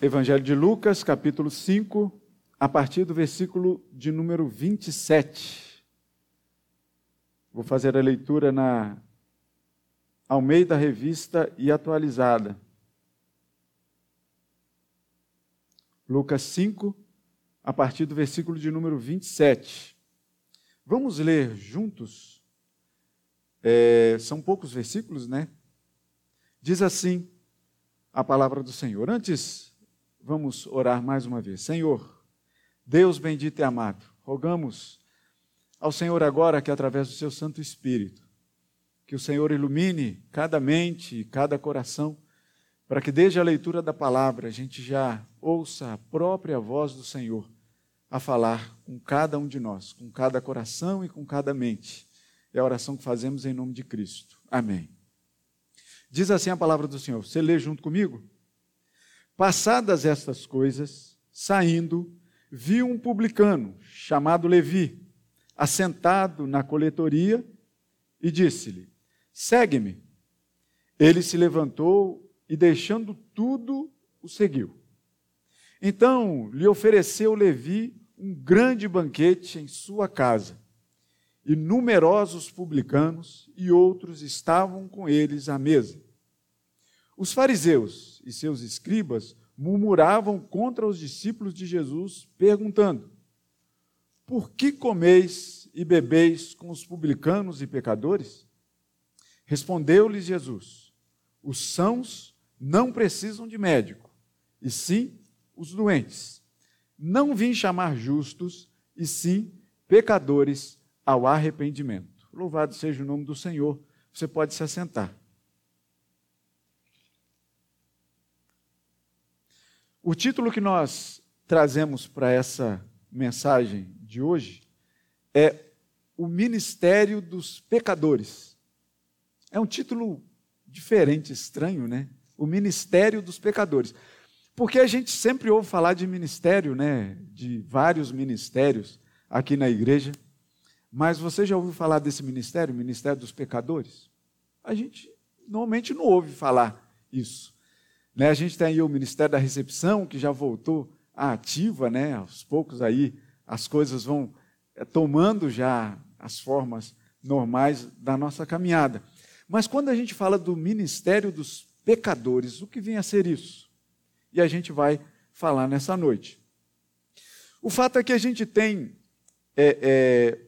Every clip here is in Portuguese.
Evangelho de Lucas, capítulo 5, a partir do versículo de número 27. Vou fazer a leitura na Almeida Revista e Atualizada. Lucas 5, a partir do versículo de número 27. Vamos ler juntos? É, são poucos versículos, né? Diz assim a palavra do Senhor. Antes Vamos orar mais uma vez. Senhor, Deus bendito e amado, rogamos ao Senhor agora que através do seu Santo Espírito, que o Senhor ilumine cada mente e cada coração, para que desde a leitura da palavra a gente já ouça a própria voz do Senhor a falar com cada um de nós, com cada coração e com cada mente. É a oração que fazemos em nome de Cristo. Amém. Diz assim a palavra do Senhor. Você lê junto comigo? Passadas estas coisas, saindo, viu um publicano chamado Levi, assentado na coletoria, e disse-lhe: Segue-me. Ele se levantou e, deixando tudo, o seguiu. Então lhe ofereceu Levi um grande banquete em sua casa, e numerosos publicanos e outros estavam com eles à mesa. Os fariseus e seus escribas murmuravam contra os discípulos de Jesus, perguntando: Por que comeis e bebeis com os publicanos e pecadores? Respondeu-lhes Jesus: Os sãos não precisam de médico, e sim os doentes. Não vim chamar justos, e sim pecadores ao arrependimento. Louvado seja o nome do Senhor. Você pode se assentar. O título que nós trazemos para essa mensagem de hoje é O Ministério dos Pecadores. É um título diferente, estranho, né? O Ministério dos Pecadores. Porque a gente sempre ouve falar de ministério, né? De vários ministérios aqui na igreja. Mas você já ouviu falar desse ministério, Ministério dos Pecadores? A gente normalmente não ouve falar isso. Né? A gente tem aí o Ministério da Recepção, que já voltou à ativa, né? aos poucos aí as coisas vão é, tomando já as formas normais da nossa caminhada. Mas quando a gente fala do ministério dos pecadores, o que vem a ser isso? E a gente vai falar nessa noite. O fato é que a gente tem é, é,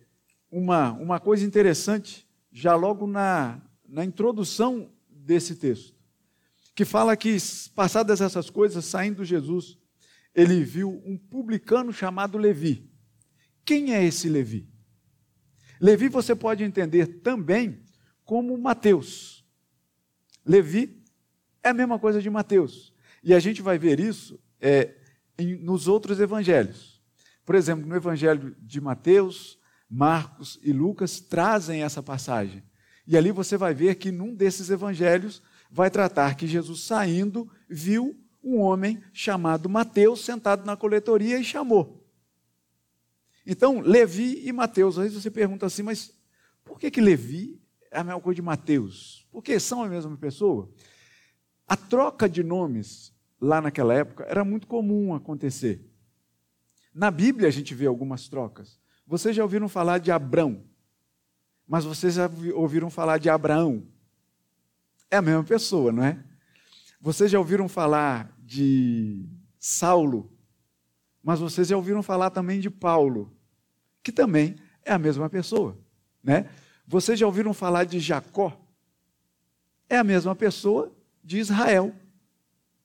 uma, uma coisa interessante já logo na, na introdução desse texto que fala que, passadas essas coisas, saindo Jesus, ele viu um publicano chamado Levi. Quem é esse Levi? Levi você pode entender também como Mateus. Levi é a mesma coisa de Mateus. E a gente vai ver isso é, em, nos outros evangelhos. Por exemplo, no evangelho de Mateus, Marcos e Lucas trazem essa passagem. E ali você vai ver que num desses evangelhos vai tratar que Jesus saindo viu um homem chamado Mateus sentado na coletoria e chamou. Então, Levi e Mateus, às vezes você pergunta assim, mas por que, que Levi é a mesma coisa de Mateus? Porque são a mesma pessoa? A troca de nomes lá naquela época era muito comum acontecer. Na Bíblia a gente vê algumas trocas. Vocês já ouviram falar de Abrão, mas vocês já ouviram falar de Abraão. É a mesma pessoa, não é? Vocês já ouviram falar de Saulo, mas vocês já ouviram falar também de Paulo, que também é a mesma pessoa, né? Vocês já ouviram falar de Jacó? É a mesma pessoa de Israel,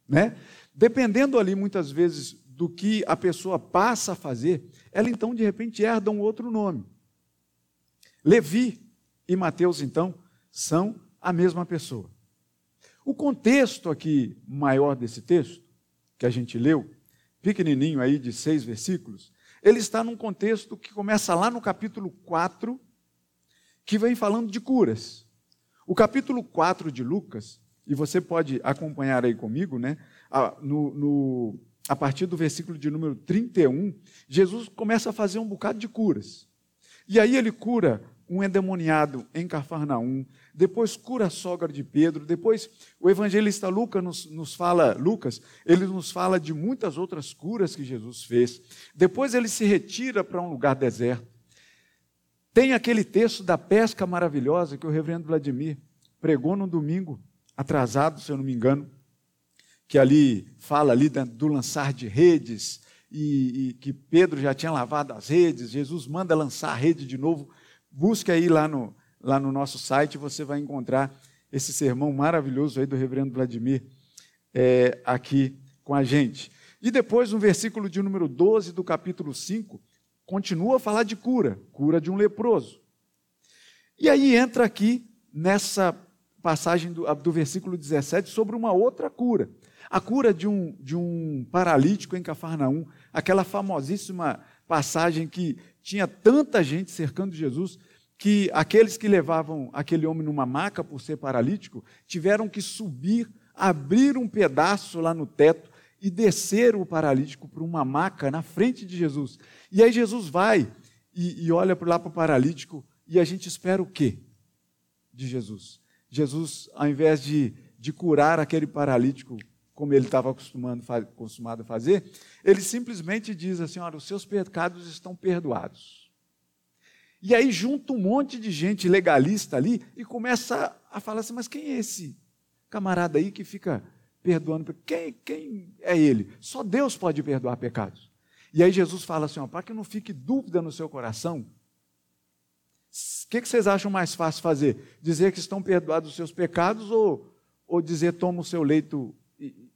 né? Dependendo ali muitas vezes do que a pessoa passa a fazer, ela então de repente herda um outro nome. Levi e Mateus então são a mesma pessoa. O contexto aqui maior desse texto, que a gente leu, pequenininho aí de seis versículos, ele está num contexto que começa lá no capítulo 4, que vem falando de curas. O capítulo 4 de Lucas, e você pode acompanhar aí comigo, né? No, no, a partir do versículo de número 31, Jesus começa a fazer um bocado de curas. E aí ele cura um endemoniado em Cafarnaum, depois cura a sogra de Pedro, depois o evangelista Lucas nos, nos, fala, Lucas, ele nos fala de muitas outras curas que Jesus fez. Depois ele se retira para um lugar deserto. Tem aquele texto da pesca maravilhosa que o reverendo Vladimir pregou no domingo, atrasado, se eu não me engano, que ali fala ali do lançar de redes, e, e, que Pedro já tinha lavado as redes, Jesus manda lançar a rede de novo. Busque aí lá no, lá no nosso site, você vai encontrar esse sermão maravilhoso aí do reverendo Vladimir é, aqui com a gente. E depois, no versículo de número 12 do capítulo 5, continua a falar de cura, cura de um leproso. E aí entra aqui nessa passagem do, do versículo 17 sobre uma outra cura. A cura de um, de um paralítico em Cafarnaum, aquela famosíssima passagem que tinha tanta gente cercando Jesus, que aqueles que levavam aquele homem numa maca por ser paralítico tiveram que subir, abrir um pedaço lá no teto e descer o paralítico para uma maca na frente de Jesus. E aí Jesus vai e, e olha lá para o paralítico e a gente espera o quê de Jesus? Jesus, ao invés de, de curar aquele paralítico como ele estava acostumado a fazer, ele simplesmente diz assim: olha, os seus pecados estão perdoados. E aí junta um monte de gente legalista ali e começa a falar assim: mas quem é esse camarada aí que fica perdoando? Quem, quem é ele? Só Deus pode perdoar pecados. E aí Jesus fala assim: para que não fique dúvida no seu coração, o que, que, vocês acham mais fácil fazer? Dizer que estão perdoados os seus pecados ou, ou dizer toma o seu leito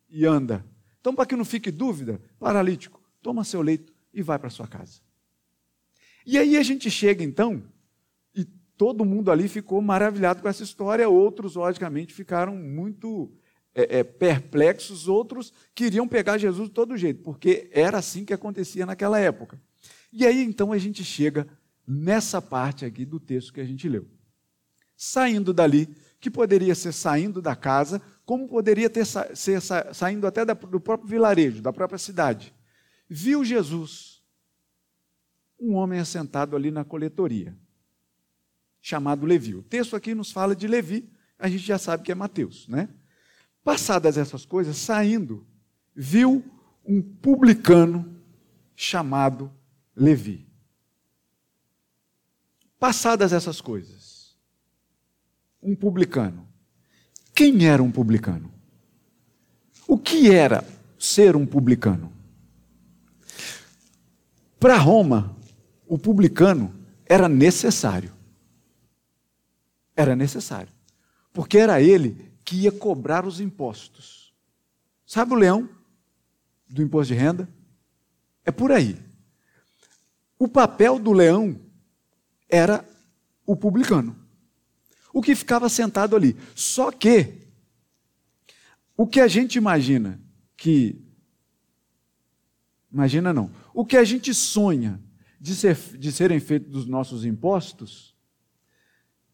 e, anda? Então, para que não fique dúvida, paralítico, toma seu leito e vai para sua casa. E aí a gente chega então, e todo mundo ali ficou maravilhado com essa história, outros, logicamente, ficaram muito é, é, perplexos, outros queriam pegar Jesus de todo jeito, porque era assim que acontecia naquela época. E aí então a gente chega nessa parte aqui do texto que a gente leu. Saindo dali, que poderia ser saindo da casa, como poderia ter ser saindo até do próprio vilarejo, da própria cidade. Viu Jesus um homem assentado ali na coletoria, chamado Levi. O texto aqui nos fala de Levi, a gente já sabe que é Mateus, né? Passadas essas coisas, saindo, viu um publicano chamado Levi. Passadas essas coisas, um publicano. Quem era um publicano? O que era ser um publicano? Para Roma, o publicano era necessário. Era necessário. Porque era ele que ia cobrar os impostos. Sabe o leão do imposto de renda? É por aí. O papel do leão era o publicano. O que ficava sentado ali. Só que o que a gente imagina que imagina não. O que a gente sonha de, ser, de serem feitos dos nossos impostos,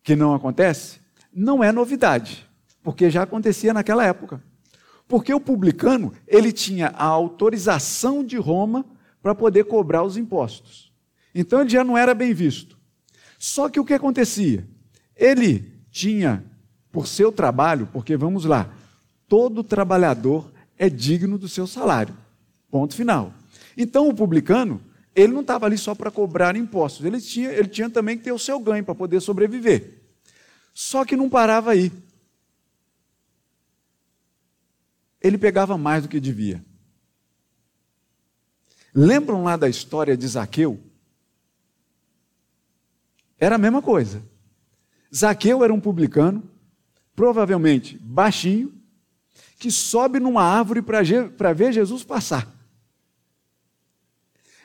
que não acontece, não é novidade, porque já acontecia naquela época. Porque o publicano, ele tinha a autorização de Roma para poder cobrar os impostos. Então ele já não era bem visto. Só que o que acontecia? Ele tinha, por seu trabalho, porque vamos lá, todo trabalhador é digno do seu salário. Ponto final. Então o publicano, ele não estava ali só para cobrar impostos, ele tinha, ele tinha também que ter o seu ganho para poder sobreviver. Só que não parava aí. Ele pegava mais do que devia. Lembram lá da história de Zaqueu? Era a mesma coisa. Zaqueu era um publicano, provavelmente baixinho, que sobe numa árvore para ver Jesus passar.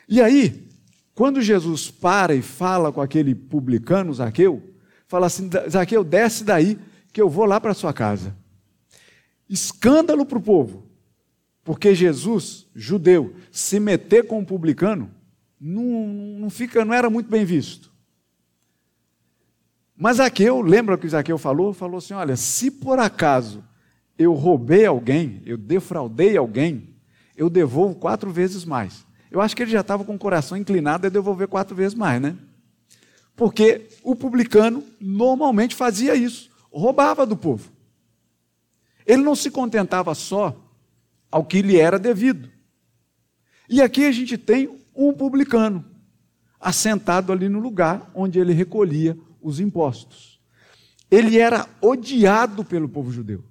E aí, quando Jesus para e fala com aquele publicano, Zaqueu, fala assim: Zaqueu, desce daí, que eu vou lá para sua casa. Escândalo para o povo, porque Jesus, judeu, se meter com um publicano, não, não, fica, não era muito bem visto. Mas Zaqueu, lembra o que Zaqueu falou? Falou assim: olha, se por acaso eu roubei alguém, eu defraudei alguém, eu devolvo quatro vezes mais. Eu acho que ele já estava com o coração inclinado a devolver quatro vezes mais, né? Porque o publicano normalmente fazia isso, roubava do povo. Ele não se contentava só ao que lhe era devido. E aqui a gente tem um publicano assentado ali no lugar onde ele recolhia os impostos. Ele era odiado pelo povo judeu.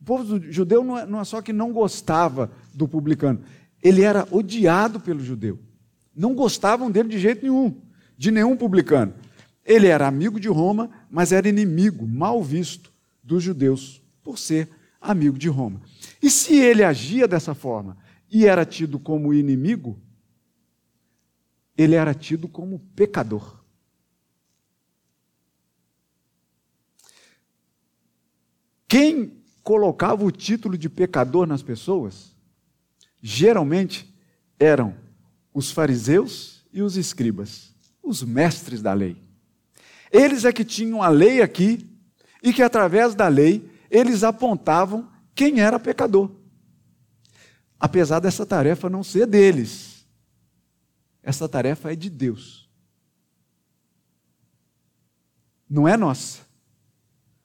O povo judeu não é, não é só que não gostava do publicano, ele era odiado pelo judeu. Não gostavam dele de jeito nenhum, de nenhum publicano. Ele era amigo de Roma, mas era inimigo, mal visto dos judeus, por ser amigo de Roma. E se ele agia dessa forma e era tido como inimigo, ele era tido como pecador. Quem colocava o título de pecador nas pessoas, geralmente eram os fariseus e os escribas, os mestres da lei. Eles é que tinham a lei aqui e que através da lei eles apontavam quem era pecador. Apesar dessa tarefa não ser deles, essa tarefa é de Deus. Não é nossa.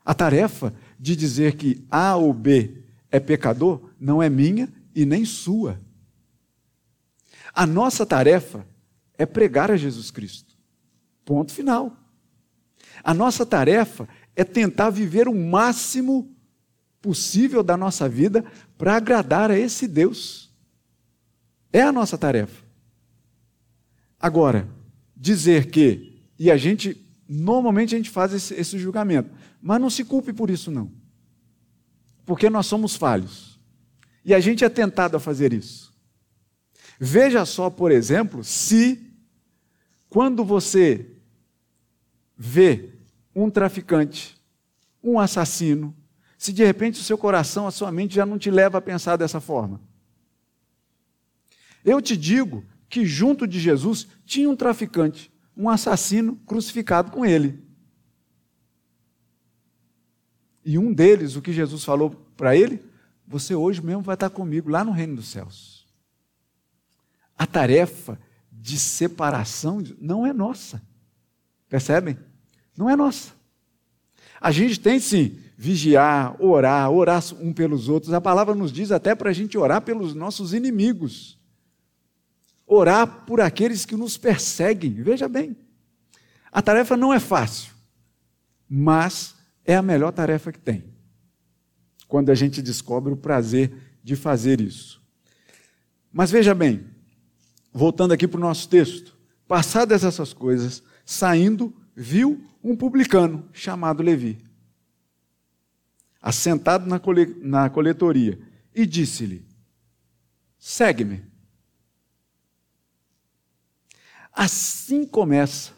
A tarefa de dizer que A ou B é pecador não é minha e nem sua. A nossa tarefa é pregar a Jesus Cristo. Ponto final. A nossa tarefa é tentar viver o máximo possível da nossa vida para agradar a esse Deus. É a nossa tarefa. Agora, dizer que, e a gente, normalmente a gente faz esse, esse julgamento, mas não se culpe por isso, não. Porque nós somos falhos. E a gente é tentado a fazer isso. Veja só, por exemplo, se quando você vê um traficante, um assassino, se de repente o seu coração, a sua mente já não te leva a pensar dessa forma. Eu te digo que junto de Jesus tinha um traficante, um assassino crucificado com ele. E um deles, o que Jesus falou para ele, você hoje mesmo vai estar comigo lá no reino dos céus. A tarefa de separação não é nossa. Percebem? Não é nossa. A gente tem sim vigiar, orar, orar um pelos outros. A palavra nos diz até para a gente orar pelos nossos inimigos. Orar por aqueles que nos perseguem. Veja bem, a tarefa não é fácil, mas é a melhor tarefa que tem. Quando a gente descobre o prazer de fazer isso. Mas veja bem, voltando aqui para o nosso texto, passadas essas coisas, saindo, viu um publicano chamado Levi, assentado na, cole, na coletoria, e disse-lhe: Segue-me. Assim começa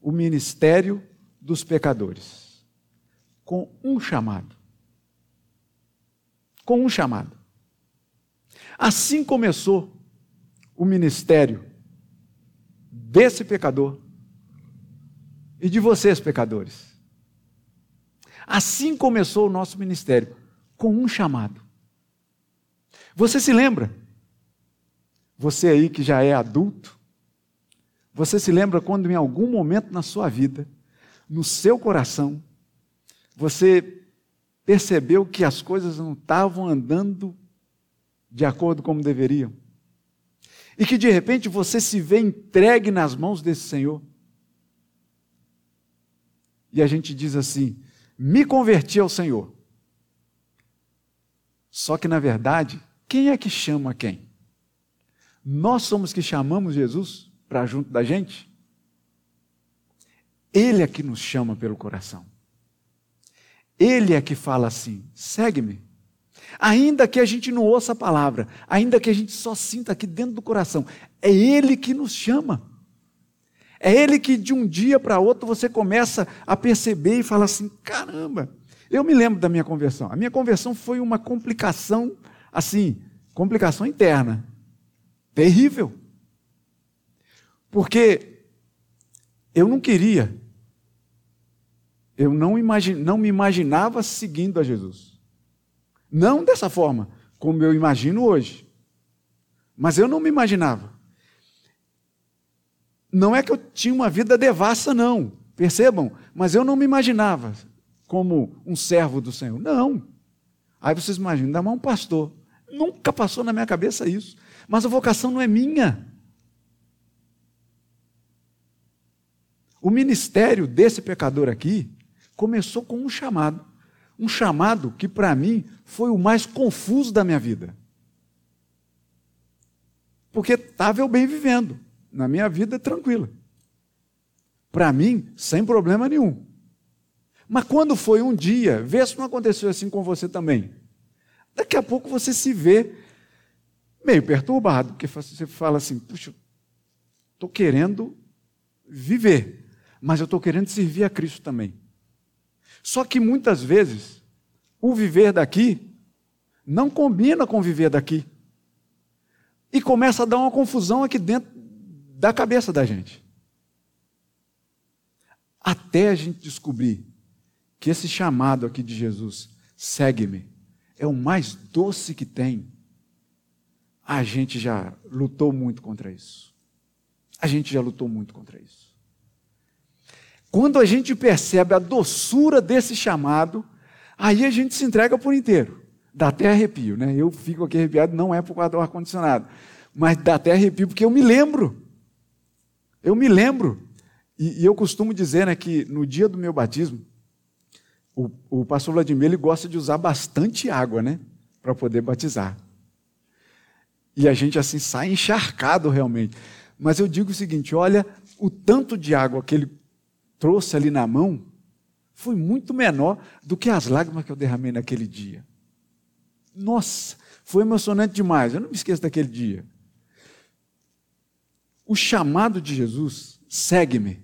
o ministério dos pecadores, com um chamado. Com um chamado. Assim começou o ministério desse pecador e de vocês, pecadores. Assim começou o nosso ministério, com um chamado. Você se lembra? Você aí que já é adulto, você se lembra quando em algum momento na sua vida, no seu coração, você percebeu que as coisas não estavam andando de acordo como deveriam? E que de repente você se vê entregue nas mãos desse Senhor? E a gente diz assim: me converti ao Senhor. Só que, na verdade, quem é que chama quem? Nós somos que chamamos Jesus para junto da gente? Ele é que nos chama pelo coração. Ele é que fala assim: segue-me. Ainda que a gente não ouça a palavra, ainda que a gente só sinta aqui dentro do coração, é Ele que nos chama. É ele que de um dia para outro você começa a perceber e fala assim: caramba, eu me lembro da minha conversão. A minha conversão foi uma complicação, assim, complicação interna, terrível. Porque eu não queria, eu não, imagine, não me imaginava seguindo a Jesus. Não dessa forma, como eu imagino hoje. Mas eu não me imaginava. não é que eu tinha uma vida devassa, não, percebam, mas eu não me imaginava como um servo do Senhor. Não. Aí vocês imaginam, ainda mais um pastor. Nunca passou na minha cabeça isso. Mas a vocação não é minha. O ministério desse pecador aqui começou com um chamado. Um chamado que, para mim, foi o mais confuso da minha vida. Porque estava eu bem vivendo, na minha vida tranquila. Para mim, sem problema nenhum. Mas quando foi um dia, vê se não aconteceu assim com você também. Daqui a pouco você se vê meio perturbado, porque você fala assim: puxa, estou querendo viver, mas eu estou querendo servir a Cristo também. Só que muitas vezes, o viver daqui não combina com o viver daqui. E começa a dar uma confusão aqui dentro da cabeça da gente. Até a gente descobrir que esse chamado aqui de Jesus, segue-me, é o mais doce que tem. A gente já lutou muito contra isso. A gente já lutou muito contra isso. Quando a gente percebe a doçura desse chamado, aí a gente se entrega por inteiro. Dá até arrepio, né? Eu fico aqui arrepiado, não é por causa do ar-condicionado, mas dá até arrepio porque eu me lembro. Eu me lembro. E, e eu costumo dizer né, que no dia do meu batismo, o, o pastor Vladimir ele gosta de usar bastante água, né? Para poder batizar. E a gente assim sai encharcado realmente. Mas eu digo o seguinte: olha, o tanto de água que ele trouxe ali na mão foi muito menor do que as lágrimas que eu derramei naquele dia. Nossa, foi emocionante demais. Eu não me esqueço daquele dia. O chamado de Jesus, segue-me,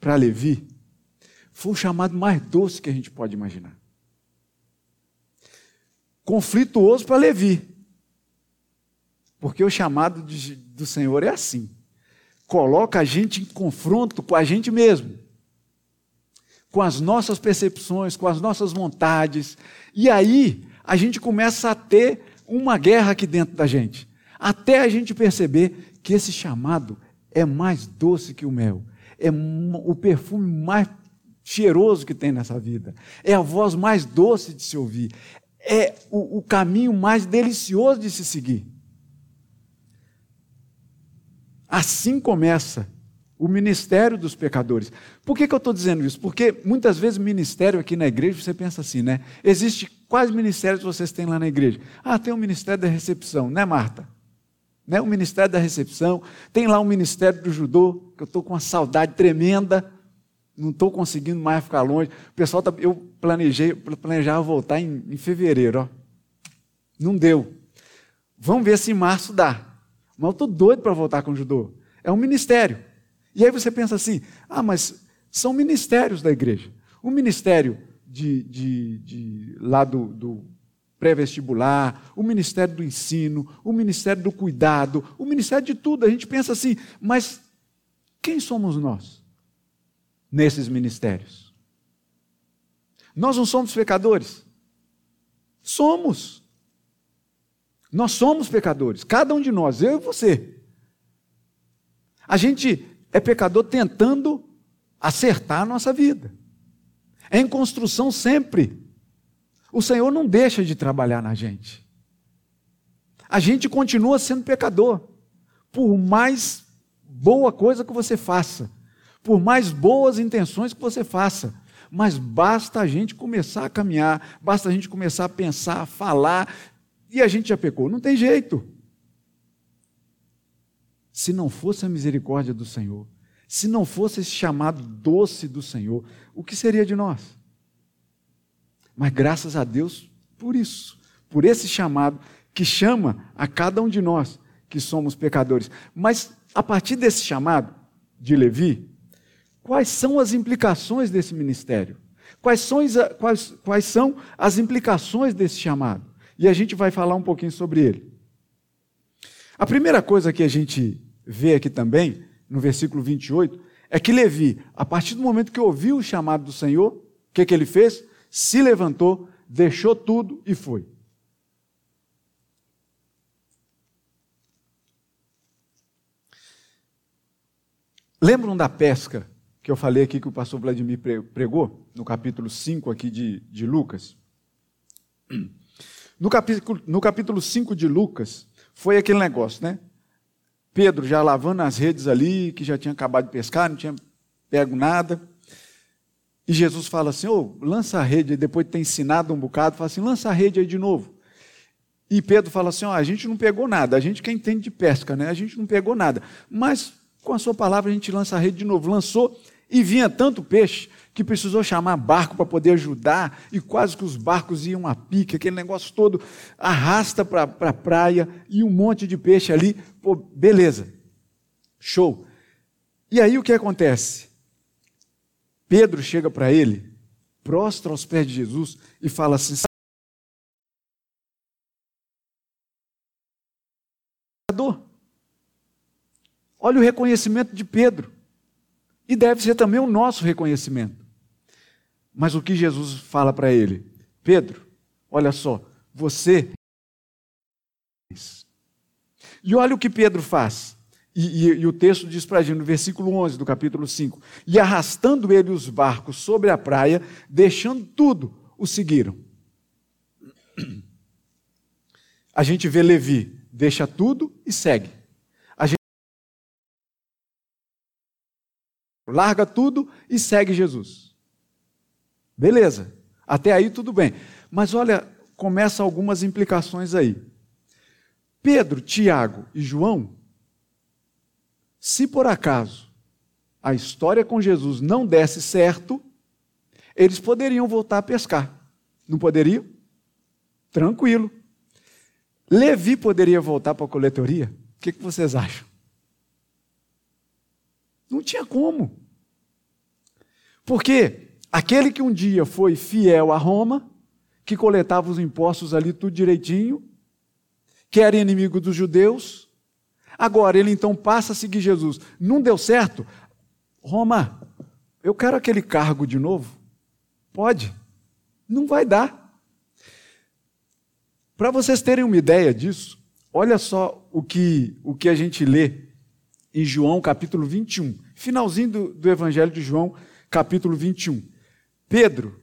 para Levi, foi o chamado mais doce que a gente pode imaginar. Conflituoso para Levi. Porque o chamado de, do Senhor é assim. Coloca a gente em confronto com a gente mesmo. Com as nossas percepções, com as nossas vontades. E aí a gente começa a ter uma guerra aqui dentro da gente. Até a gente perceber que esse chamado é mais doce que o mel. É o perfume mais cheiroso que tem nessa vida. É a voz mais doce de se ouvir. É o, o caminho mais delicioso de se seguir. Assim começa o ministério dos pecadores. Por que, que eu estou dizendo isso? Porque muitas vezes ministério aqui na igreja, você pensa assim, né? Existe quais ministérios vocês têm lá na igreja? Ah, tem o ministério da recepção, né, Marta? Né? O ministério da recepção, tem lá o ministério do judô, que eu estou com uma saudade tremenda não estou conseguindo mais ficar longe. O pessoal, tá, eu planejei, planejava voltar em, em fevereiro, ó. não deu. Vamos ver se em março dá. Mas eu estou doido para voltar com o judô. É um ministério. E aí você pensa assim: ah, mas são ministérios da igreja. O ministério de, de, de lá do, do pré-vestibular, o ministério do ensino, o ministério do cuidado, o ministério de tudo. A gente pensa assim, mas quem somos nós? nesses ministérios. Nós não somos pecadores? Somos. Nós somos pecadores, cada um de nós, eu e você. A gente é pecador tentando acertar a nossa vida. É em construção sempre. O Senhor não deixa de trabalhar na gente. A gente continua sendo pecador, por mais boa coisa que você faça por mais boas intenções que você faça. Mas basta a gente começar a caminhar, basta a gente começar a pensar, a falar, e a gente já pecou. Não tem jeito. Se não fosse a misericórdia do Senhor, se não fosse esse chamado doce do Senhor, o que seria de nós? Mas graças a Deus por isso, por esse chamado que chama a cada um de nós que somos pecadores. Mas a partir desse chamado de Levi, Quais são as implicações desse ministério? Quais são, quais, quais são as implicações desse chamado? E a gente vai falar um pouquinho sobre ele. A primeira coisa que a gente vê aqui também, no versículo 28, é que Levi, a partir do momento que ouviu o chamado do Senhor, o que, que ele fez? Se levantou, deixou tudo e foi. Lembram da pesca que eu falei aqui que o pastor Vladimir pregou, no capítulo 5 aqui de, de Lucas? No capítulo, no capítulo 5 de Lucas, foi aquele negócio, né? Pedro já lavando as redes ali, que já tinha acabado de pescar, não tinha pego nada. E Jesus fala assim: oh, lança a rede, depois de ter ensinado um bocado, fala assim: lança a rede aí de novo. E Pedro fala assim: oh, a gente não pegou nada, a gente que entende de pesca, né? A gente não pegou nada. Mas com a sua palavra a gente lança a rede de novo. Lançou e vinha tanto peixe que precisou chamar barco para poder ajudar, e quase que os barcos iam a pique, aquele negócio todo arrasta para a pra praia e um monte de peixe ali. Pô, beleza, show. E aí o que acontece? Pedro chega para ele, prostra aos pés de Jesus e fala assim: Olha o reconhecimento de Pedro. E deve ser também o nosso reconhecimento. Mas o que Jesus fala para ele? Pedro, olha só, você. E olha o que Pedro faz. E, e, e o texto diz para a gente, no versículo 11 do capítulo 5: E arrastando ele os barcos sobre a praia, deixando tudo, o seguiram. A gente vê Levi, deixa tudo e segue. Larga tudo e segue Jesus. Beleza. Até aí tudo bem. Mas olha, começa algumas implicações aí. Pedro, Tiago e João, se por acaso a história com Jesus não desse certo, eles poderiam voltar a pescar. Não poderiam? Tranquilo. Levi poderia voltar para a coletoria? O que, que vocês acham? Não tinha como. Porque aquele que um dia foi fiel a Roma, que coletava os impostos ali tudo direitinho, que era inimigo dos judeus, agora ele então passa a seguir Jesus. Não deu certo? Roma, eu quero aquele cargo de novo. Pode? Não vai dar. Para vocês terem uma ideia disso, olha só o que, o que a gente lê em João capítulo 21, finalzinho do, do Evangelho de João, capítulo 21. Pedro,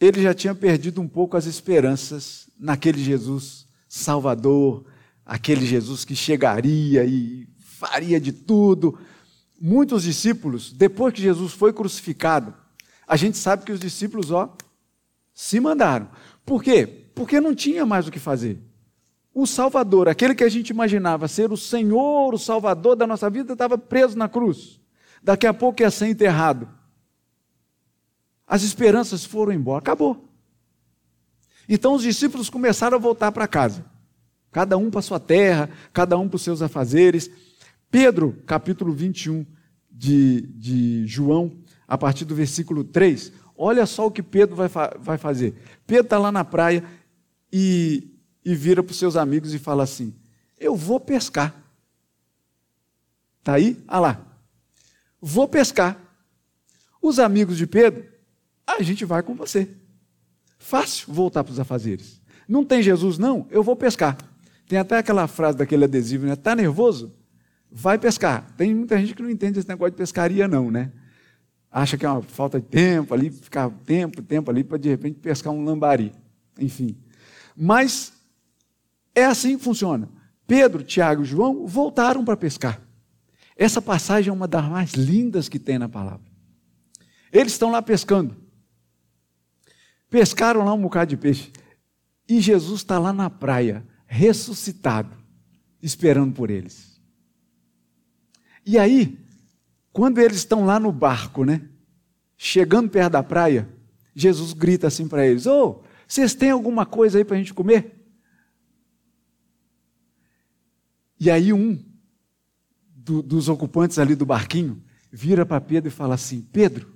ele já tinha perdido um pouco as esperanças naquele Jesus Salvador, aquele Jesus que chegaria e faria de tudo. Muitos discípulos, depois que Jesus foi crucificado, a gente sabe que os discípulos, ó, se mandaram. Por quê? Porque não tinha mais o que fazer. O Salvador, aquele que a gente imaginava ser o Senhor, o Salvador da nossa vida, estava preso na cruz daqui a pouco ia ser enterrado. As esperanças foram embora, acabou. Então os discípulos começaram a voltar para casa, cada um para sua terra, cada um para os seus afazeres. Pedro, capítulo 21 de, de João, a partir do versículo 3, olha só o que Pedro vai, vai fazer. Pedro está lá na praia e, e vira para os seus amigos e fala assim: Eu vou pescar. Está aí? Ah lá vou pescar. Os amigos de Pedro, a gente vai com você. Fácil voltar para os afazeres. Não tem Jesus, não? Eu vou pescar. Tem até aquela frase daquele adesivo, né? Está nervoso? Vai pescar. Tem muita gente que não entende esse negócio de pescaria, não, né? Acha que é uma falta de tempo ali, ficar tempo, tempo ali, para de repente pescar um lambari. Enfim. Mas é assim que funciona. Pedro, Tiago e João voltaram para pescar. Essa passagem é uma das mais lindas que tem na palavra. Eles estão lá pescando. Pescaram lá um bocado de peixe. E Jesus está lá na praia, ressuscitado, esperando por eles. E aí, quando eles estão lá no barco, né? Chegando perto da praia, Jesus grita assim para eles: Ô, oh, vocês têm alguma coisa aí para a gente comer? E aí um do, dos ocupantes ali do barquinho vira para Pedro e fala assim: Pedro,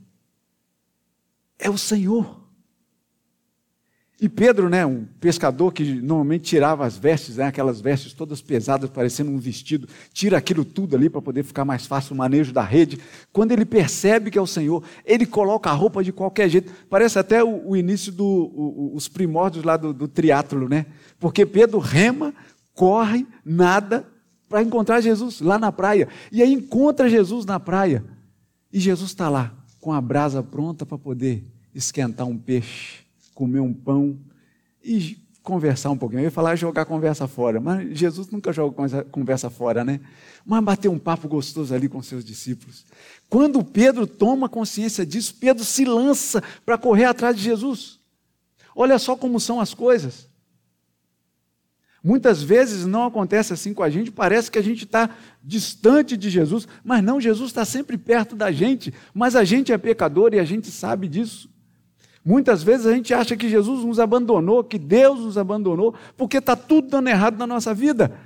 é o Senhor. E Pedro, né, um pescador que normalmente tirava as vestes, né, aquelas vestes todas pesadas, parecendo um vestido, tira aquilo tudo ali para poder ficar mais fácil o manejo da rede. Quando ele percebe que é o Senhor, ele coloca a roupa de qualquer jeito. Parece até o, o início dos do, primórdios lá do, do triatlo, né? Porque Pedro rema, corre, nada para encontrar Jesus lá na praia. E aí encontra Jesus na praia. E Jesus está lá, com a brasa pronta para poder esquentar um peixe, comer um pão e conversar um pouquinho. Eu ia falar jogar conversa fora, mas Jesus nunca joga conversa fora, né? Mas bater um papo gostoso ali com seus discípulos. Quando Pedro toma consciência disso, Pedro se lança para correr atrás de Jesus. Olha só como são as coisas. Muitas vezes não acontece assim com a gente, parece que a gente está distante de Jesus, mas não, Jesus está sempre perto da gente, mas a gente é pecador e a gente sabe disso. Muitas vezes a gente acha que Jesus nos abandonou, que Deus nos abandonou, porque está tudo dando errado na nossa vida.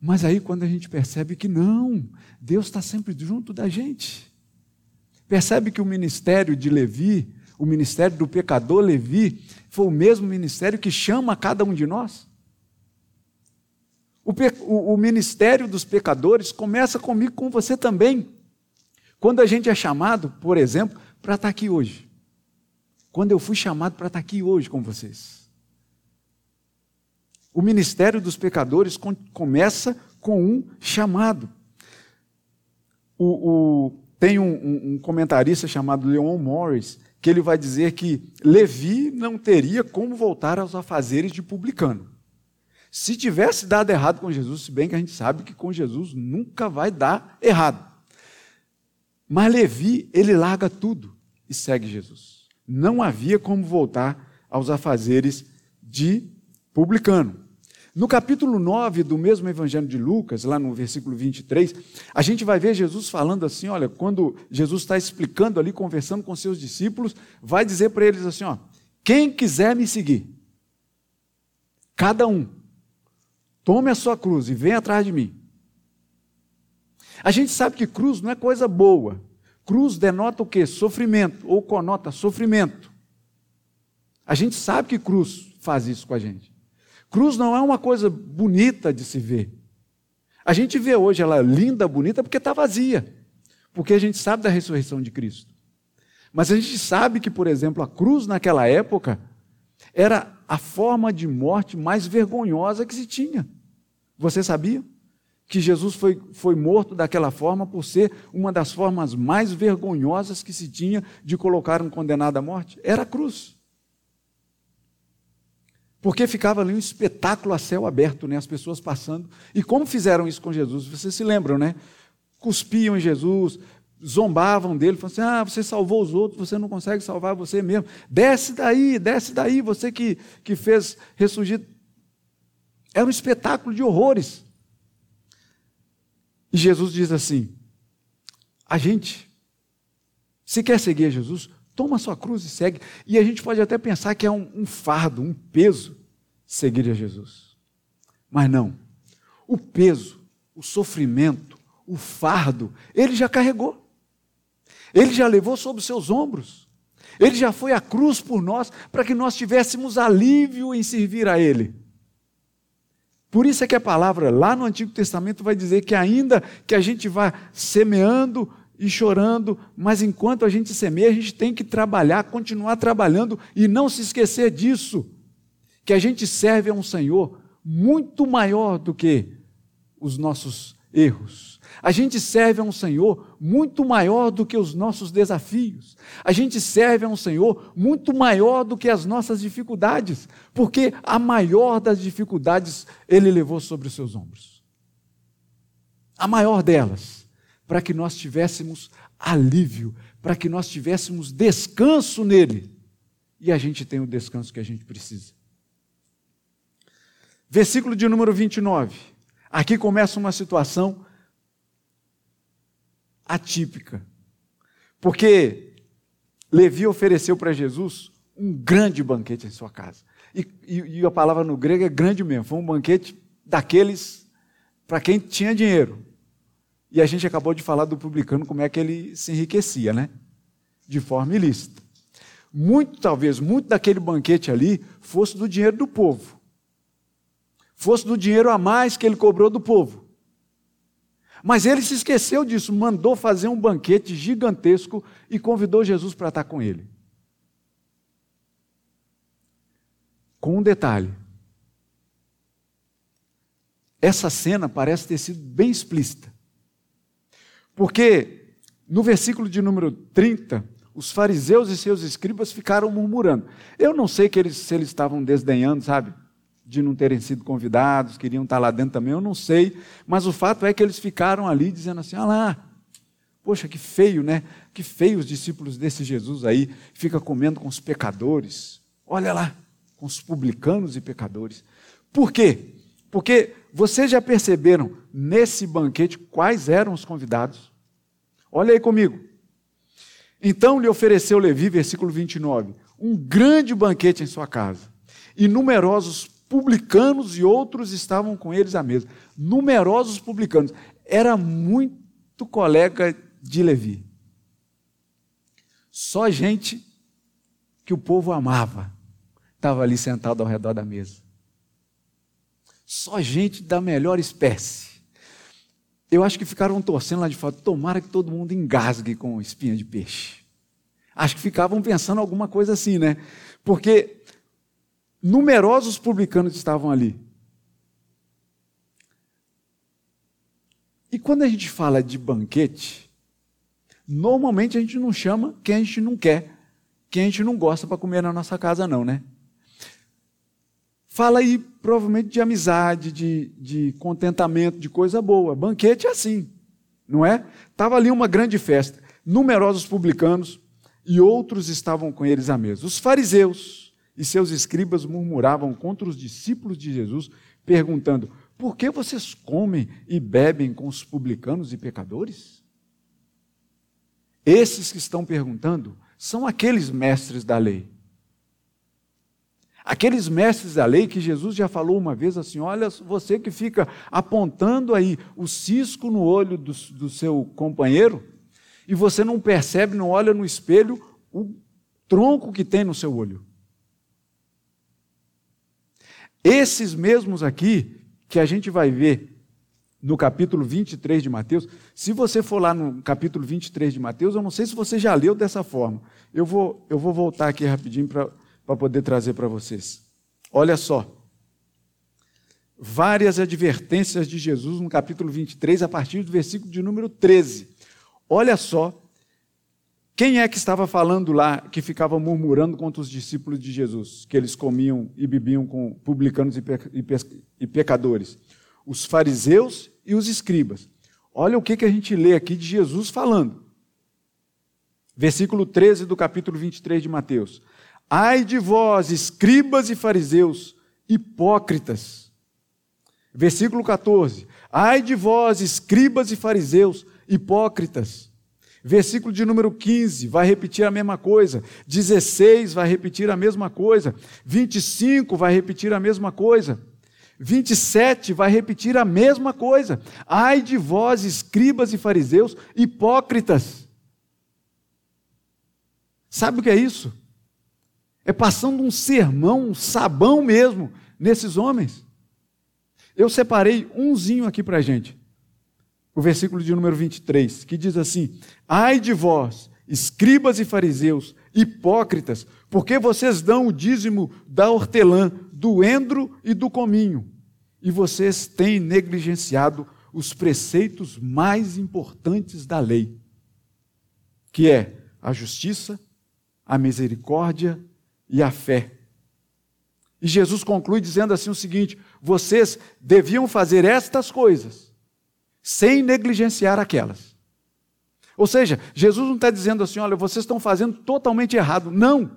Mas aí, quando a gente percebe que não, Deus está sempre junto da gente. Percebe que o ministério de Levi, o ministério do pecador Levi, foi o mesmo ministério que chama cada um de nós? O, o, o ministério dos pecadores começa comigo, com você também. Quando a gente é chamado, por exemplo, para estar aqui hoje quando eu fui chamado para estar aqui hoje com vocês. O ministério dos pecadores começa com um chamado. O, o, tem um, um, comentarista chamado Leon Morris que ele vai dizer que Levi não teria como voltar aos afazeres de publicano. Se tivesse dado errado com Jesus, se bem que a gente sabe que com Jesus nunca vai dar errado. Mas Levi, ele larga tudo e segue Jesus não havia como voltar aos afazeres de publicano. No capítulo 9 do mesmo Evangelho de Lucas, lá no versículo 23, a gente vai ver Jesus falando assim: olha, quando Jesus está explicando ali, conversando com seus discípulos, vai dizer para eles assim: ó, quem quiser me seguir, cada um, tome a sua cruz e venha atrás de mim. A gente sabe que cruz não é coisa boa, Cruz denota o que? Sofrimento, ou conota sofrimento. A gente sabe que cruz faz isso com a gente. Cruz não é uma coisa bonita de se ver. A gente vê hoje ela linda, bonita, porque está vazia. Porque a gente sabe da ressurreição de Cristo. Mas a gente sabe que, por exemplo, a cruz naquela época era a forma de morte mais vergonhosa que se tinha. Você sabia? Que Jesus foi, foi morto daquela forma por ser uma das formas mais vergonhosas que se tinha de colocar um condenado à morte? Era a cruz. Porque ficava ali um espetáculo a céu aberto, né? as pessoas passando. E como fizeram isso com Jesus? Vocês se lembram, né? Cuspiam em Jesus, zombavam dele, falavam assim: ah, você salvou os outros, você não consegue salvar você mesmo. Desce daí, desce daí, você que, que fez ressurgir. Era um espetáculo de horrores. E Jesus diz assim: a gente, se quer seguir Jesus, toma sua cruz e segue. E a gente pode até pensar que é um, um fardo, um peso seguir a Jesus. Mas não. O peso, o sofrimento, o fardo, ele já carregou. Ele já levou sobre os seus ombros. Ele já foi à cruz por nós, para que nós tivéssemos alívio em servir a Ele. Por isso é que a palavra lá no Antigo Testamento vai dizer que ainda que a gente vá semeando e chorando, mas enquanto a gente semeia, a gente tem que trabalhar, continuar trabalhando e não se esquecer disso, que a gente serve a um Senhor muito maior do que os nossos erros, a gente serve a um Senhor muito maior do que os nossos desafios. A gente serve a um Senhor muito maior do que as nossas dificuldades, porque a maior das dificuldades Ele levou sobre os seus ombros. A maior delas, para que nós tivéssemos alívio, para que nós tivéssemos descanso nele. E a gente tem o descanso que a gente precisa. Versículo de número 29. Aqui começa uma situação atípica. Porque Levi ofereceu para Jesus um grande banquete em sua casa. E, e, e, a palavra no grego é grande mesmo. Foi um banquete daqueles para quem tinha dinheiro. E a gente acabou de falar do publicano como é que ele se enriquecia, né? De forma ilícita. Muito, talvez, muito daquele banquete ali fosse do dinheiro do povo. Fosse do dinheiro a mais que ele cobrou do povo. Mas ele se esqueceu disso, mandou fazer um banquete gigantesco e convidou Jesus para estar com ele. Com um detalhe: essa cena parece ter sido bem explícita. Porque no versículo de número 30, os fariseus e seus escribas ficaram murmurando. Eu não sei que eles, se eles estavam desdenhando, sabe? De não terem sido convidados, queriam estar lá dentro também, eu não sei. Mas o fato é que eles ficaram ali dizendo assim: ah lá, poxa, que feio, né? Que feio os discípulos desse Jesus aí, fica comendo com os pecadores. Olha lá, com os publicanos e pecadores. Por quê? Porque vocês já perceberam nesse banquete quais eram os convidados? Olha aí comigo. Então lhe ofereceu Levi, versículo 29, um grande banquete em sua casa. E numerosos publicanos e outros estavam com eles à mesa. Numerosos publicanos. Era muito colega de Levi. Só gente que o povo amava estava ali sentado ao redor da mesa. Só gente da melhor espécie. Eu acho que ficaram torcendo lá de fora, tomara que todo mundo engasgue com espinha de peixe. Acho que ficavam pensando alguma coisa assim, né? Porque numerosos publicanos estavam ali. E quando a gente fala de banquete, normalmente a gente não chama quem a gente não quer, quem a gente não gosta para comer na nossa casa, não, né? Fala aí provavelmente de amizade, de, de contentamento, de coisa boa. Banquete é assim, não é? Estava ali uma grande festa, numerosos publicanos e outros estavam com eles à mesa. Os fariseus e seus escribas murmuravam contra os discípulos de Jesus, perguntando: por que vocês comem e bebem com os publicanos e pecadores? Esses que estão perguntando são aqueles mestres da lei Aqueles mestres da lei que Jesus já falou uma vez assim: olha, você que fica apontando aí o cisco no olho do, do seu companheiro e você não percebe, não olha no espelho o tronco que tem no seu olho. Esses mesmos aqui, que a gente vai ver no capítulo 23 de Mateus, se você for lá no capítulo 23 de Mateus, eu não sei se você já leu dessa forma. Eu vou, eu vou voltar aqui rapidinho para poder trazer para vocês. Olha só. Várias advertências de Jesus no capítulo 23, a partir do versículo de número 13. Olha só. Quem é que estava falando lá, que ficava murmurando contra os discípulos de Jesus, que eles comiam e bebiam com publicanos e pecadores? Os fariseus e os escribas. Olha o que, que a gente lê aqui de Jesus falando. Versículo 13 do capítulo 23 de Mateus. Ai de vós, escribas e fariseus, hipócritas. Versículo 14. Ai de vós, escribas e fariseus, hipócritas. Versículo de número 15 vai repetir a mesma coisa. 16 vai repetir a mesma coisa. 25 vai repetir a mesma coisa. 27 vai repetir a mesma coisa. Ai de vós, escribas e fariseus, hipócritas. Sabe o que é isso? é passando um sermão, um sabão mesmo, nesses homens. Eu separei umzinho aqui para a gente. O versículo de número 23, que diz assim: Ai de vós, escribas e fariseus, hipócritas, porque vocês dão o dízimo da hortelã, do endro e do cominho, e vocês têm negligenciado os preceitos mais importantes da lei, que é a justiça, a misericórdia e a fé. E Jesus conclui dizendo assim o seguinte: vocês deviam fazer estas coisas, sem negligenciar aquelas. Ou seja, Jesus não está dizendo assim, olha, vocês estão fazendo totalmente errado. Não.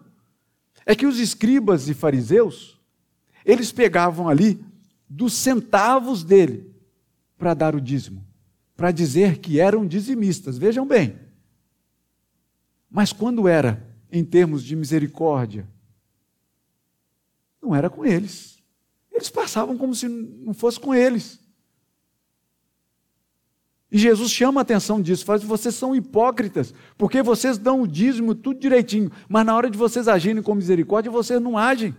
É que os escribas e fariseus, eles pegavam ali dos centavos dele para dar o dízimo, para dizer que eram dizimistas. Vejam bem. Mas quando era em termos de misericórdia, não era com eles. Eles passavam como se não fosse com eles. E Jesus chama a atenção disso, fala: vocês são hipócritas, porque vocês dão o dízimo tudo direitinho, mas na hora de vocês agirem com misericórdia, vocês não agem.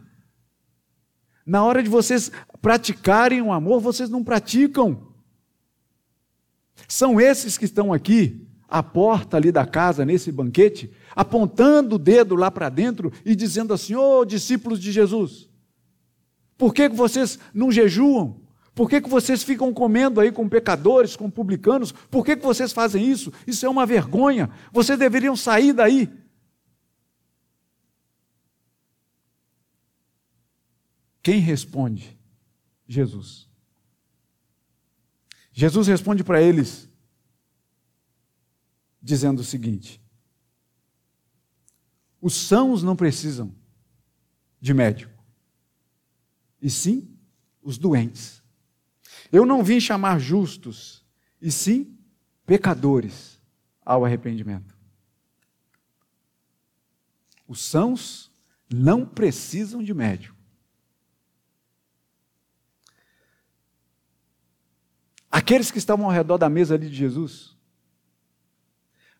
Na hora de vocês praticarem o amor, vocês não praticam. São esses que estão aqui, à porta ali da casa, nesse banquete, apontando o dedo lá para dentro e dizendo assim: Ô oh, discípulos de Jesus, por que vocês não jejuam? Por que, que vocês ficam comendo aí com pecadores, com publicanos? Por que, que vocês fazem isso? Isso é uma vergonha. Vocês deveriam sair daí. Quem responde? Jesus. Jesus responde para eles, dizendo o seguinte: os sãos não precisam de médico, e sim os doentes. Eu não vim chamar justos, e sim pecadores ao arrependimento. Os sãos não precisam de médico. Aqueles que estavam ao redor da mesa ali de Jesus,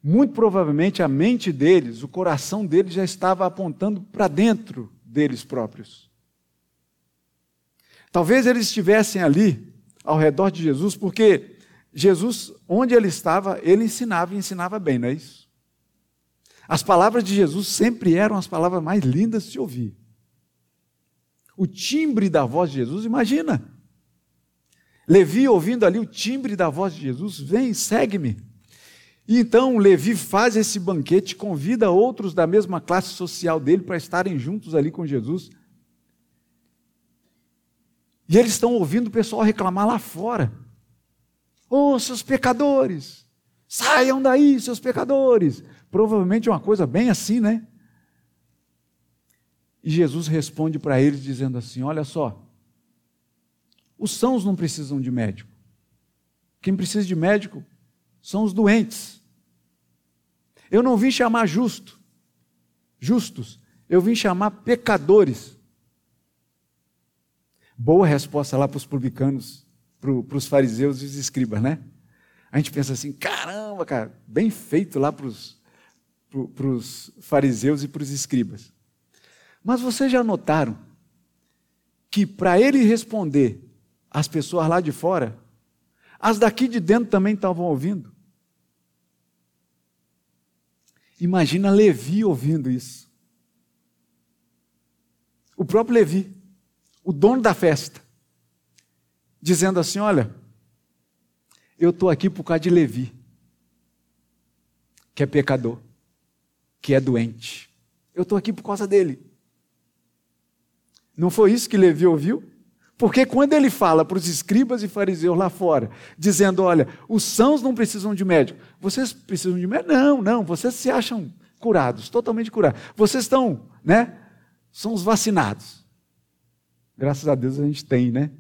muito provavelmente a mente deles, o coração deles já estava apontando para dentro deles próprios. Talvez eles estivessem ali ao redor de Jesus, porque Jesus, onde ele estava, ele ensinava e ensinava bem, não é isso? As palavras de Jesus sempre eram as palavras mais lindas de se ouvir. O timbre da voz de Jesus, imagina. Levi, ouvindo ali o timbre da voz de Jesus, vem, segue-me. E então Levi faz esse banquete, convida outros da mesma classe social dele para estarem juntos ali com Jesus. E eles estão ouvindo o pessoal reclamar lá fora. Oh, seus pecadores, saiam daí, seus pecadores. Provavelmente é uma coisa bem assim, né? E Jesus responde para eles dizendo assim: Olha só, os sãos não precisam de médico. Quem precisa de médico são os doentes. Eu não vim chamar justo, justos, eu vim chamar pecadores. Boa resposta lá para os publicanos, para os fariseus e os escribas, né? A gente pensa assim, caramba, cara, bem feito lá para os, para os fariseus e para os escribas. Mas vocês já notaram que para ele responder as pessoas lá de fora, as daqui de dentro também estavam ouvindo. Imagina Levi ouvindo isso. O próprio Levi, o dono da festa, dizendo assim: Olha, eu estou aqui por causa de Levi, que é pecador, que é doente. Eu estou aqui por causa dele. Não foi isso que Levi ouviu? Porque quando ele fala para os escribas e fariseus lá fora, dizendo: olha, os sãos não precisam de médico, vocês precisam de médico? Não, não, vocês se acham curados, totalmente curados. Vocês estão, né? São os vacinados. Graças a Deus a gente tem, né?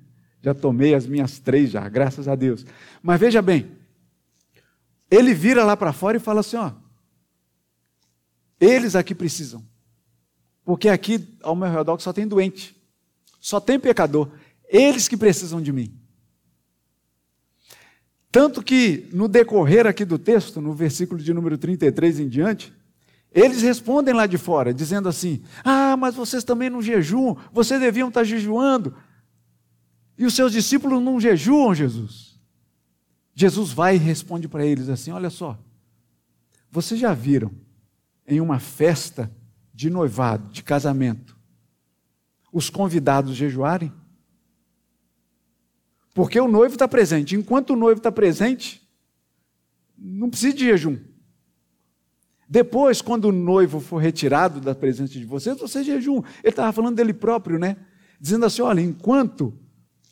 Já tomei as minhas três já, graças a Deus. Mas veja bem, ele vira lá para fora e fala assim: ó, eles aqui precisam. Porque aqui ao meu redor só tem doente, só tem pecador. Eles que precisam de mim. Tanto que, no decorrer aqui do texto, no versículo de número 33 em diante, eles respondem lá de fora, dizendo assim: Ah, mas vocês também não jejuam, vocês deviam estar jejuando. E os seus discípulos não jejuam, Jesus. Jesus vai e responde para eles assim: Olha só, vocês já viram em uma festa de noivado, de casamento, os convidados jejuarem? Porque o noivo está presente. Enquanto o noivo está presente, não precisa de jejum. Depois, quando o noivo for retirado da presença de vocês, você jejum. Ele estava falando dele próprio, né? Dizendo assim: olha, enquanto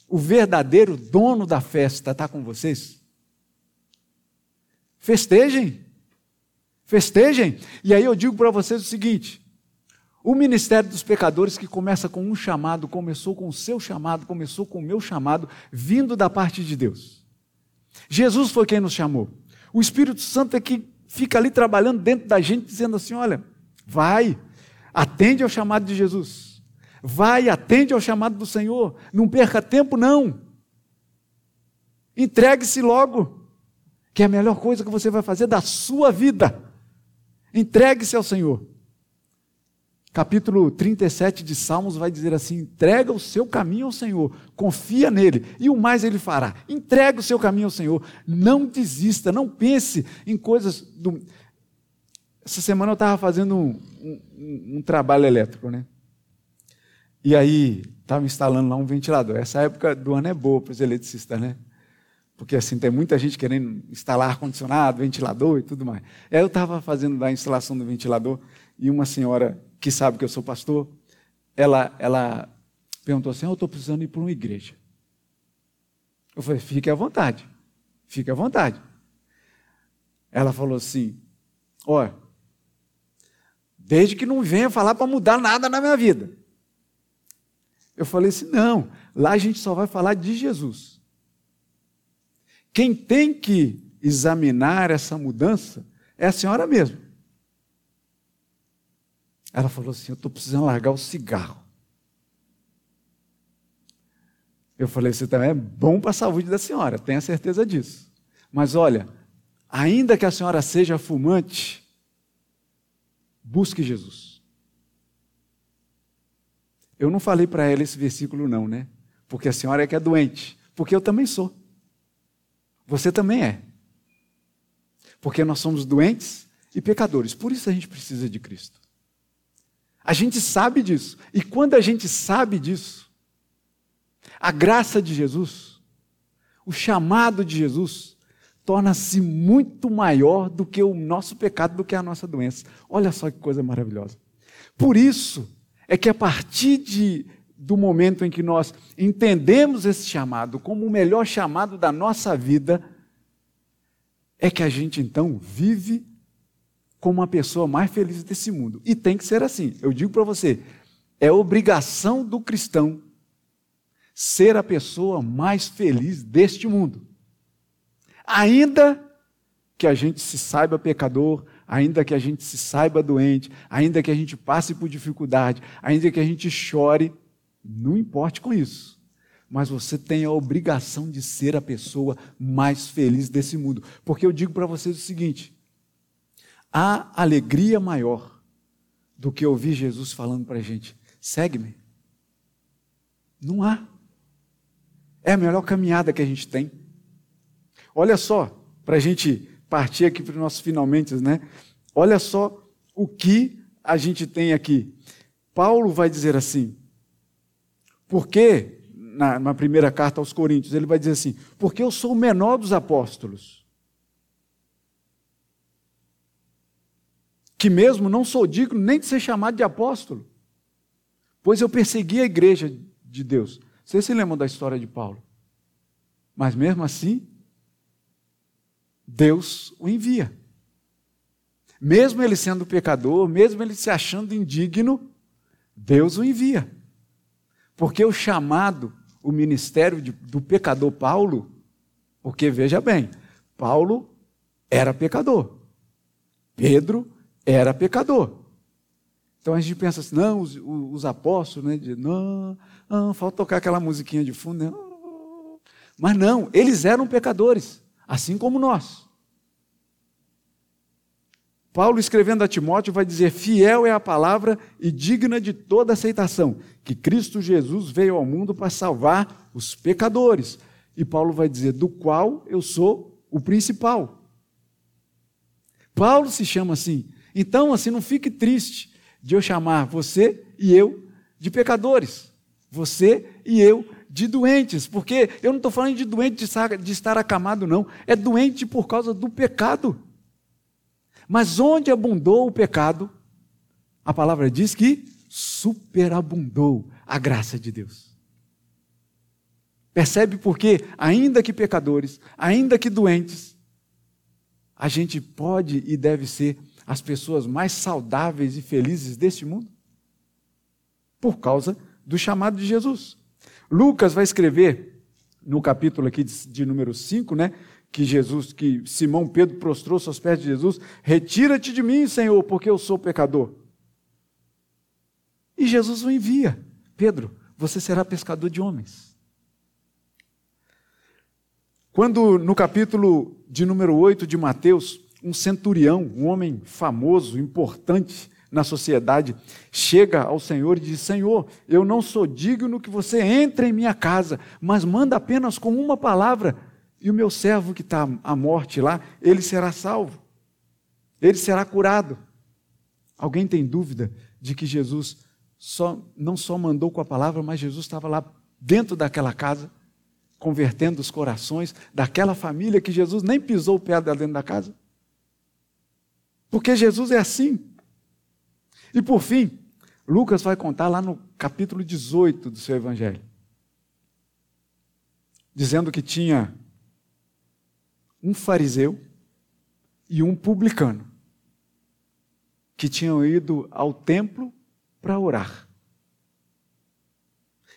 o verdadeiro dono da festa está com vocês, festejem. Festejem. E aí eu digo para vocês o seguinte: o ministério dos pecadores, que começa com um chamado, começou com o seu chamado, começou com o meu chamado, vindo da parte de Deus. Jesus foi quem nos chamou. O Espírito Santo é que fica ali trabalhando dentro da gente, dizendo assim: olha, vai, atende ao chamado de Jesus. Vai, atende ao chamado do Senhor. Não perca tempo, não. Entregue-se logo, que é a melhor coisa que você vai fazer da sua vida. Entregue-se ao Senhor capítulo 37 de Salmos vai dizer assim: entrega o seu caminho ao Senhor, confia nele, e o mais ele fará. Entrega o seu caminho ao Senhor, não desista, não pense em coisas do. Essa semana eu estava fazendo um, um, um, trabalho elétrico, né? E aí, estava instalando lá um ventilador. Essa época do ano é boa para os eletricistas, né? Porque assim, tem muita gente querendo instalar ar-condicionado, ventilador e tudo mais. Aí eu estava fazendo a instalação do ventilador e uma senhora que sabe que eu sou pastor, ela, ela perguntou assim: Eu estou precisando ir para uma igreja. Eu falei: Fique à vontade, fique à vontade. Ela falou assim: Olha, desde que não venha falar para mudar nada na minha vida. Eu falei assim: Não, lá a gente só vai falar de Jesus. Quem tem que examinar essa mudança é a senhora mesma. Ela falou assim: Eu estou precisando largar o cigarro. Eu falei: Você também é bom para a saúde da senhora, tenha certeza disso. Mas olha, ainda que a senhora seja fumante, busque Jesus. Eu não falei para ela esse versículo, não, né? Porque a senhora é que é doente. Porque eu também sou. Você também é. Porque nós somos doentes e pecadores. Por isso a gente precisa de Cristo. A gente sabe disso. E quando a gente sabe disso, a graça de Jesus, o chamado de Jesus, torna-se muito maior do que o nosso pecado, do que a nossa doença. Olha só que coisa maravilhosa. Por isso é que a partir de, do momento em que nós entendemos esse chamado como o melhor chamado da nossa vida, é que a gente então vive como uma pessoa mais feliz desse mundo. E tem que ser assim. Eu digo para você, é obrigação do cristão ser a pessoa mais feliz deste mundo. Ainda que a gente se saiba pecador, ainda que a gente se saiba doente, ainda que a gente passe por dificuldade, ainda que a gente chore, não importe com isso. Mas você tem a obrigação de ser a pessoa mais feliz desse mundo. Porque eu digo para vocês o seguinte: há alegria maior do que ouvir Jesus falando para a gente: segue-me. Não há. É a melhor caminhada que a gente tem. Olha só, para a gente partir aqui para os nossos finalmente, né? Olha só o que a gente tem aqui. Paulo vai dizer assim: porque, na, na primeira carta aos Coríntios, ele vai dizer assim: porque eu sou o menor dos apóstolos. Que mesmo não sou digno nem de ser chamado de apóstolo, pois eu persegui a igreja de Deus. Vocês se lembram da história de Paulo? Mas mesmo assim, Deus o envia. Mesmo ele sendo pecador, mesmo ele se achando indigno, Deus o envia. Porque o chamado, o ministério de, do pecador Paulo, porque veja bem, Paulo era pecador, Pedro era pecador. Então a gente pensa assim, não, os, os apóstolos, né, de, não, não, falta tocar aquela musiquinha de fundo, né? mas não, eles eram pecadores, assim como nós. Paulo, escrevendo a Timóteo, vai dizer: Fiel é a palavra e digna de toda aceitação, que Cristo Jesus veio ao mundo para salvar os pecadores. E Paulo vai dizer: Do qual eu sou o principal. Paulo se chama assim. Então, assim, não fique triste de eu chamar você e eu de pecadores, você e eu de doentes, porque eu não estou falando de doente de estar acamado, não, é doente por causa do pecado. Mas onde abundou o pecado, a palavra diz que superabundou a graça de Deus. Percebe porque, ainda que pecadores, ainda que doentes, a gente pode e deve ser as pessoas mais saudáveis e felizes deste mundo? Por causa do chamado de Jesus. Lucas vai escrever no capítulo aqui de, de número 5, né? que Jesus, que Simão Pedro prostrou-se aos pés de Jesus: Retira-te de mim, Senhor, porque eu sou pecador. E Jesus o envia: Pedro, você será pescador de homens. Quando no capítulo de número 8 de Mateus, um centurião, um homem famoso, importante na sociedade, chega ao Senhor e diz: Senhor, eu não sou digno que você entre em minha casa, mas manda apenas com uma palavra e o meu servo que está à morte lá, ele será salvo. Ele será curado. Alguém tem dúvida de que Jesus só, não só mandou com a palavra, mas Jesus estava lá dentro daquela casa, convertendo os corações daquela família que Jesus nem pisou o pé dentro da casa. Porque Jesus é assim. E por fim, Lucas vai contar lá no capítulo 18 do seu evangelho, dizendo que tinha um fariseu e um publicano que tinham ido ao templo para orar.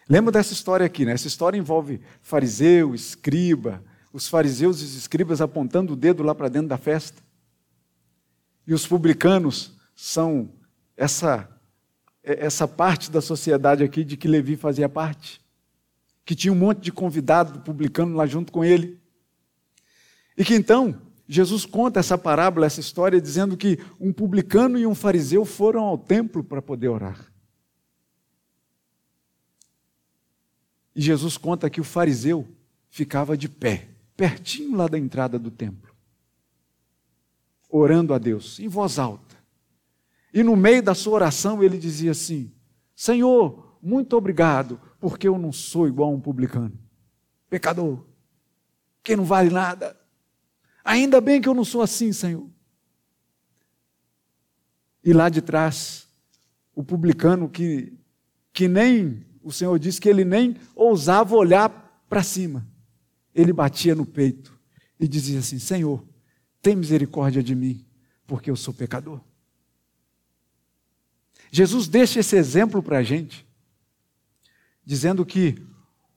Lembra dessa história aqui, né? Essa história envolve fariseu, escriba, os fariseus e os escribas apontando o dedo lá para dentro da festa. E os publicanos são essa essa parte da sociedade aqui de que Levi fazia parte, que tinha um monte de convidado publicano lá junto com ele. E que então Jesus conta essa parábola, essa história, dizendo que um publicano e um fariseu foram ao templo para poder orar. E Jesus conta que o fariseu ficava de pé, pertinho lá da entrada do templo, orando a Deus, em voz alta. E no meio da sua oração ele dizia assim: Senhor, muito obrigado, porque eu não sou igual a um publicano, pecador, que não vale nada. Ainda bem que eu não sou assim, Senhor. E lá de trás, o publicano que, que nem o Senhor disse que ele nem ousava olhar para cima. Ele batia no peito e dizia assim: Senhor, tem misericórdia de mim, porque eu sou pecador. Jesus deixa esse exemplo para a gente, dizendo que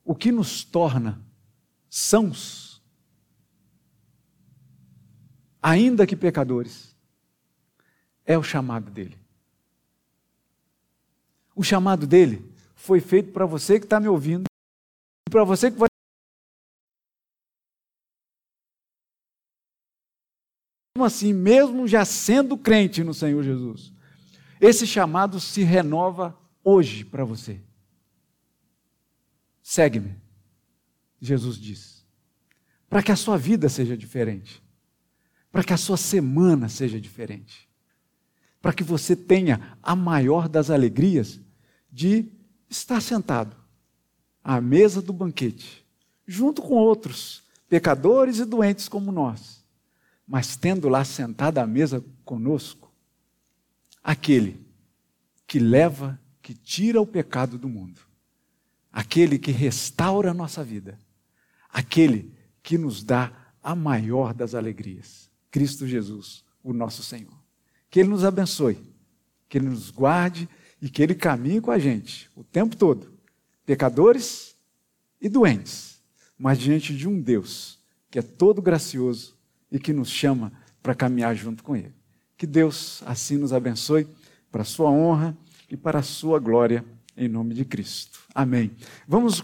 o que nos torna sãos, ainda que pecadores, é o chamado dele. O chamado dele foi feito para você que está me ouvindo, e para você que vai. Assim, mesmo já sendo crente no Senhor Jesus, esse chamado se renova hoje para você. Segue-me, Jesus diz, para que a sua vida seja diferente, para que a sua semana seja diferente, para que você tenha a maior das alegrias de está sentado à mesa do banquete, junto com outros pecadores e doentes como nós, mas tendo lá sentado à mesa conosco aquele que leva, que tira o pecado do mundo, aquele que restaura a nossa vida, aquele que nos dá a maior das alegrias, Cristo Jesus, o nosso Senhor. Que Ele nos abençoe, que Ele nos guarde e que Ele caminhe com a gente o tempo todo, pecadores e doentes, mas diante de um Deus que é todo gracioso e que nos chama para caminhar junto com Ele. Que Deus assim nos abençoe para a sua honra e para a sua glória, em nome de Cristo. Amém. Vamos